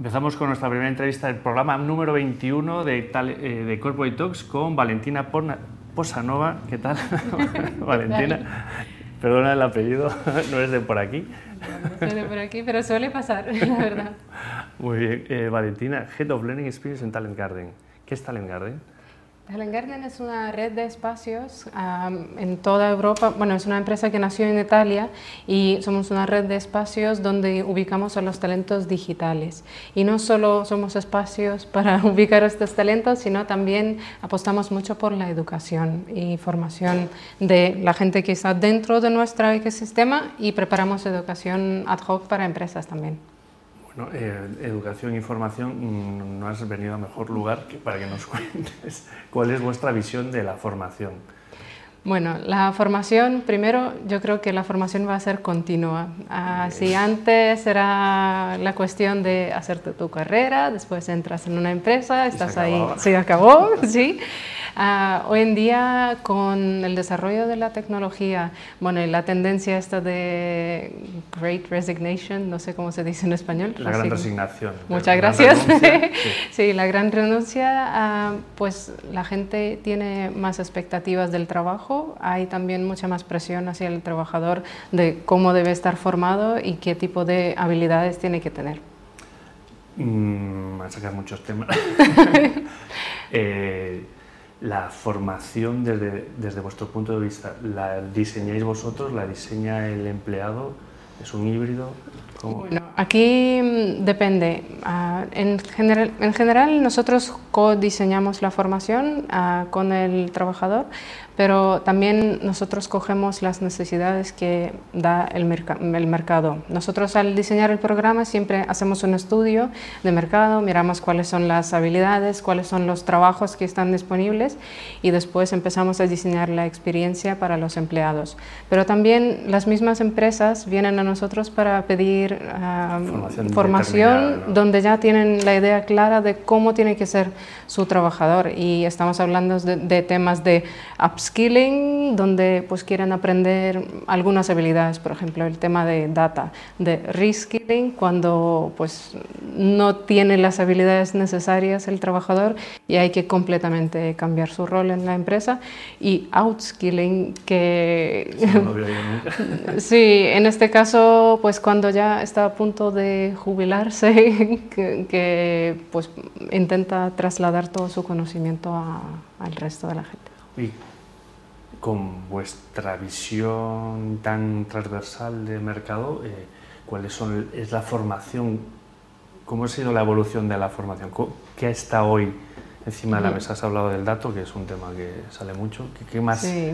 Empezamos con nuestra primera entrevista del programa número 21 de, eh, de Corporate Talks con Valentina Posanova. ¿Qué tal? Valentina. Perdona el apellido, no es de por aquí. No, es de por aquí, pero suele pasar, la verdad. Muy bien. Eh, Valentina, Head of Learning Experience en Talent Garden. ¿Qué es Talent Garden? Talent Garden es una red de espacios en toda Europa. Bueno, es una empresa que nació en Italia y somos una red de espacios donde ubicamos a los talentos digitales. Y no solo somos espacios para ubicar estos talentos, sino también apostamos mucho por la educación y formación de la gente que está dentro de nuestro ecosistema y preparamos educación ad hoc para empresas también. Bueno, eh, educación y formación, mm, no has venido a mejor lugar que para que nos cuentes cuál es vuestra visión de la formación. Bueno, la formación, primero, yo creo que la formación va a ser continua. Ah, si antes era la cuestión de hacerte tu carrera, después entras en una empresa, estás ahí, se acabó, sí. Ah, hoy en día, con el desarrollo de la tecnología, bueno, la tendencia esta de Great Resignation, no sé cómo se dice en español. La gran resignación. Muchas gracias. sí. la gran renuncia, ah, pues la gente tiene más expectativas del trabajo, hay también mucha más presión hacia el trabajador de cómo debe estar formado y qué tipo de habilidades tiene que tener. Mm, a sacar muchos temas. eh, la formación desde, desde, vuestro punto de vista, ¿la diseñáis vosotros? ¿La diseña el empleado? ¿Es un híbrido? Bueno, aquí mm, depende. Ah, en, general, en general, nosotros co-diseñamos la formación uh, con el trabajador, pero también nosotros cogemos las necesidades que da el, el, mercado. Nosotros al diseñar el programa siempre hacemos un estudio de mercado, miramos cuáles son las habilidades, cuáles son los trabajos que están disponibles y después empezamos a diseñar la experiencia para los empleados. Pero también las mismas empresas vienen a nosotros para pedir uh, formación, donde ya tienen la idea clara de cómo tiene que ser su trabajador y estamos hablando de, de temas de upskilling skilling, donde pues quieren aprender algunas habilidades, por ejemplo, el tema de data, de reskilling, cuando pues no tiene las habilidades necesarias el trabajador y hay que completamente cambiar su rol en la empresa, y outskilling, que sí, en este caso, pues cuando ya está a punto de jubilarse, que, pues intenta trasladar todo su conocimiento al resto de la gente con vuestra visión tan transversal de mercado, eh, ¿cuál son, es la formación? ¿Cómo ha sido la evolución de la formación? ¿Qué está hoy encima de la mesa? Has hablado del dato, que es un tema que sale mucho. ¿Qué, más? Sí.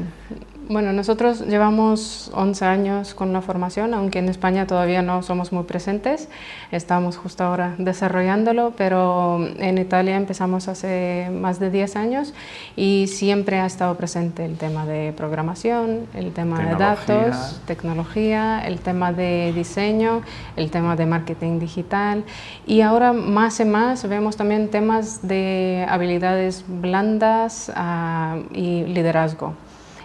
Bueno, nosotros llevamos 11 años con la formación, aunque en España todavía no somos muy presentes. Estamos justo ahora desarrollándolo, pero en Italia empezamos hace más de 10 años y siempre ha estado presente el tema de programación, el tema de datos, tecnología, el tema de diseño, el tema de marketing digital y ahora más y más vemos también temas de habilidades blandas uh, y liderazgo.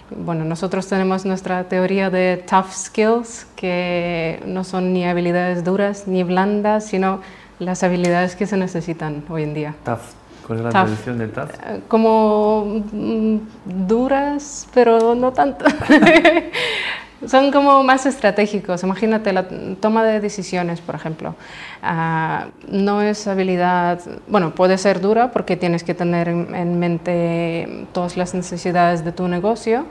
Bueno, nosotros tenemos nuestra teoría de tough skills, que no son ni habilidades duras ni blandas, sino las habilidades que se necesitan hoy en día. Tough. ¿Cuál es la traducción de tough? Eh, como mm, duras, pero no tanto. son como más estratégicos. Imagínate la toma de decisiones, por ejemplo. Ah, no es habilidad, bueno, puede ser dura porque tienes que tener en mente todas las necesidades de tu negocio,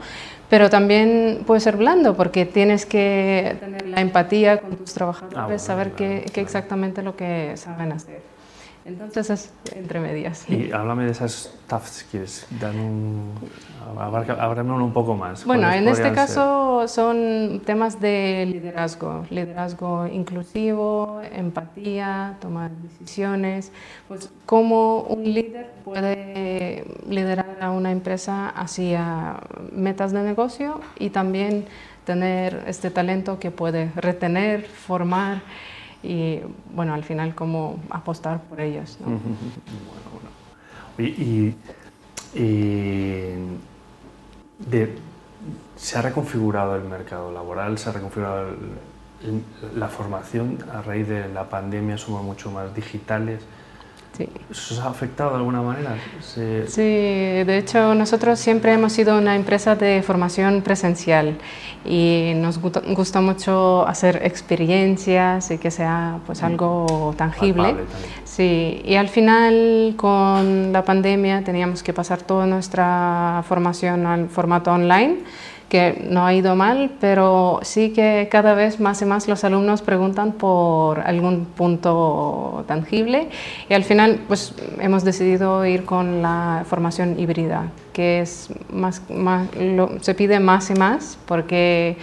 pero también puede ser blando porque tienes que tener la empatía con tus trabajadores, ah, saber qué, qué exactamente lo que saben hacer. Entonces es entre medias. Y háblame de esas tough skills, dan un, un poco más. Bueno, en este caso son temas de liderazgo, liderazgo inclusivo, empatía, tomar decisiones, pues cómo un líder puede liderar a una empresa hacia metas de negocio y también tener este talento que puede retener, formar y bueno, al final cómo apostar por ellos. ¿no? bueno, bueno. Y, de, se ha reconfigurado el mercado laboral, se ha reconfigurado la formación a raíz de la pandemia somos mucho más digitales. Sí. ¿Eso os ha afectado de alguna manera? Sí, de hecho nosotros siempre hemos sido una empresa de formación presencial y nos gusta, mucho hacer experiencias y que sea pues mm. algo tangible. Sí, y al final con la pandemia teníamos que pasar toda nuestra formación al formato online que no ha ido mal, pero sí que cada vez más y más los alumnos preguntan por algún punto tangible y al final pues hemos decidido ir con la formación híbrida, que es más, más se pide más y más porque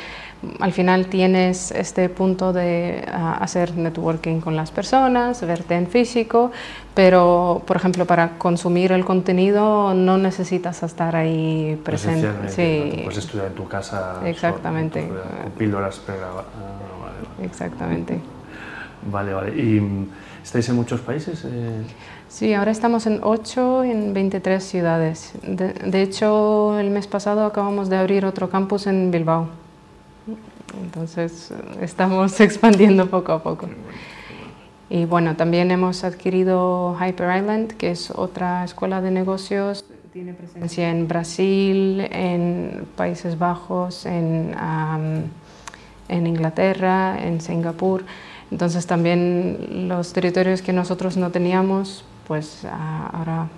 al final tienes este punto de ah, hacer networking con las personas, verte en físico, pero por ejemplo para consumir el contenido no necesitas estar ahí presente. Sí. Puedes estudiar en tu casa. Exactamente. Con píldoras pegadas. Ah, vale, Exactamente. Vale, vale. ¿Y estáis en muchos países? Eh? Sí, ahora estamos en 8 en 23 ciudades. de hecho, el mes pasado acabamos de abrir otro campus en Bilbao. Entonces estamos expandiendo poco a poco. Y bueno, también hemos adquirido Hyper Island, que es otra escuela de negocios. Tiene presencia en Brasil, en Países Bajos, en, en Inglaterra, en Singapur. Entonces también los territorios que nosotros no teníamos, pues ahora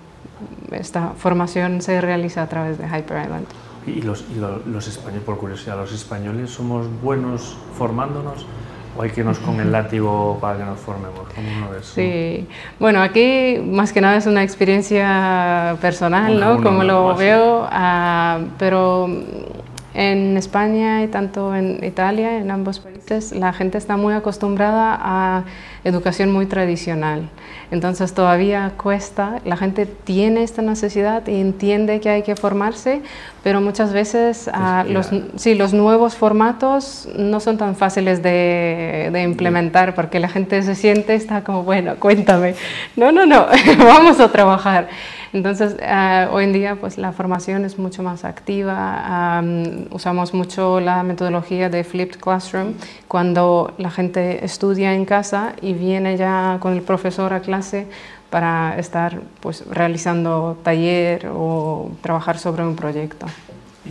esta formación se realiza a través de Hyper Island. ¿Y los, los españoles, por curiosidad, los españoles somos buenos formándonos? ¿O hay que irnos con el látigo para que nos formemos? ¿Cómo lo ves? Sí, bueno, aquí más que nada es una experiencia personal, ¿no? Como lo veo, ah, pero en España y tanto en Italia, en ambos países, la gente está muy acostumbrada a educación muy tradicional. Entonces todavía cuesta, la gente tiene esta necesidad y entiende que hay que formarse, pero muchas veces ah, los, sí, los nuevos formatos no son tan fáciles de, de, implementar porque la gente se siente, está como, bueno, cuéntame. No, no, no, vamos a trabajar. Entonces, uh, hoy en día pues la formación es mucho más activa, um, usamos mucho la metodología de Flipped Classroom, cuando la gente estudia en casa y viene ya con el profesor a clase para estar pues, realizando taller o trabajar sobre un proyecto.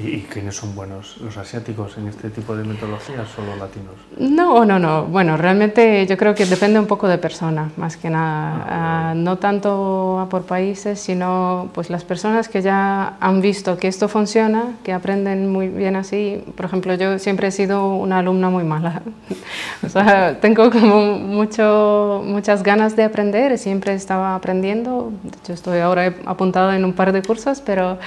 ¿Y quiénes son buenos? ¿Los asiáticos en este tipo de metodologías o los latinos? No, no, no. Bueno, realmente yo creo que depende un poco de persona, más que nada. Ah, no tanto por países, sino pues las personas que ya han visto que esto funciona, que aprenden muy bien así. Por ejemplo, yo siempre he sido una alumna muy mala. o sea, tengo como mucho, muchas ganas de aprender, siempre estaba aprendiendo. Hecho, estoy ahora apuntada en un par de cursos, pero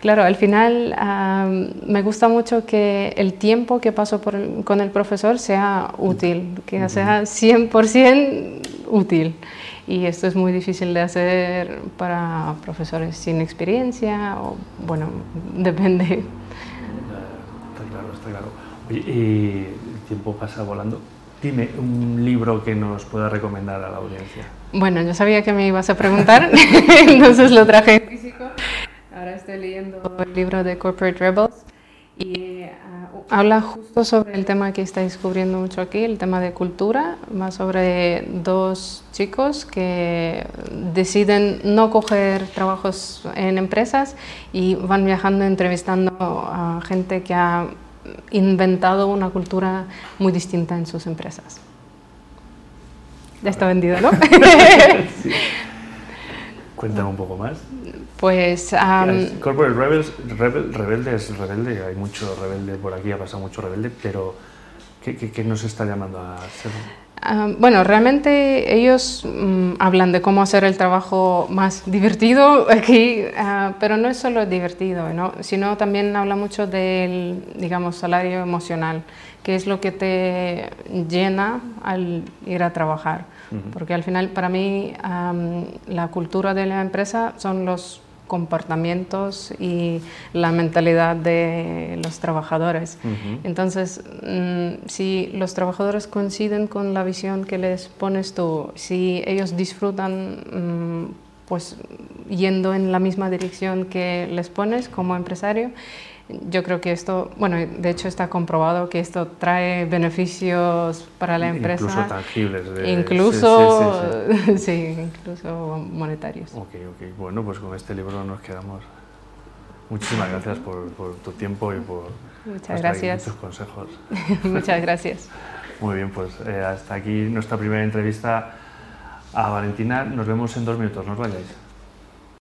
Claro, al final me gusta mucho que el tiempo que paso con el profesor sea útil, que sea 100% útil. Y esto es muy difícil de hacer para profesores sin experiencia, o bueno, depende. Está claro, está claro. y el tiempo pasa volando. Dime un libro que nos pueda recomendar a la audiencia. Bueno, yo sabía que me ibas a preguntar, entonces lo traje físico. Ahora estoy leyendo el libro de Corporate Rebels y uh, habla justo sobre el tema que está descubriendo mucho aquí, el tema de cultura, más sobre dos chicos que deciden no coger trabajos en empresas y van viajando entrevistando a gente que ha inventado una cultura muy distinta en sus empresas. Ya está vendido, ¿no? sí. Cuéntame un poco más. Pues. Corporate Rebels, rebel, rebelde es rebelde, hay mucho rebelde por aquí, ha pasado mucho rebelde, pero ¿qué, qué, nos está llamando a ser? bueno, realmente ellos mm, hablan de cómo hacer el trabajo más divertido aquí, ah, pero no es solo divertido, ¿no? sino también habla mucho del, digamos, salario emocional, que es lo que te llena al ir a trabajar. Porque al final, para mí, la cultura de la empresa son los comportamientos y la mentalidad de los trabajadores. Entonces, mm, si los trabajadores coinciden con la visión que les pones tú, si ellos disfrutan mm, pues yendo en la misma dirección que les pones como empresario. Yo creo que esto, bueno, de hecho está comprobado que esto trae beneficios para la empresa. Incluso tangibles. incluso, sí, incluso monetarios. Ok, ok. Bueno, pues con este libro nos quedamos. Muchísimas gracias por, tu tiempo y por Muchas gracias. tus consejos. Muchas gracias. Muy bien, pues eh, hasta aquí nuestra primera entrevista a Valentina. Nos vemos en dos minutos, no os vayáis.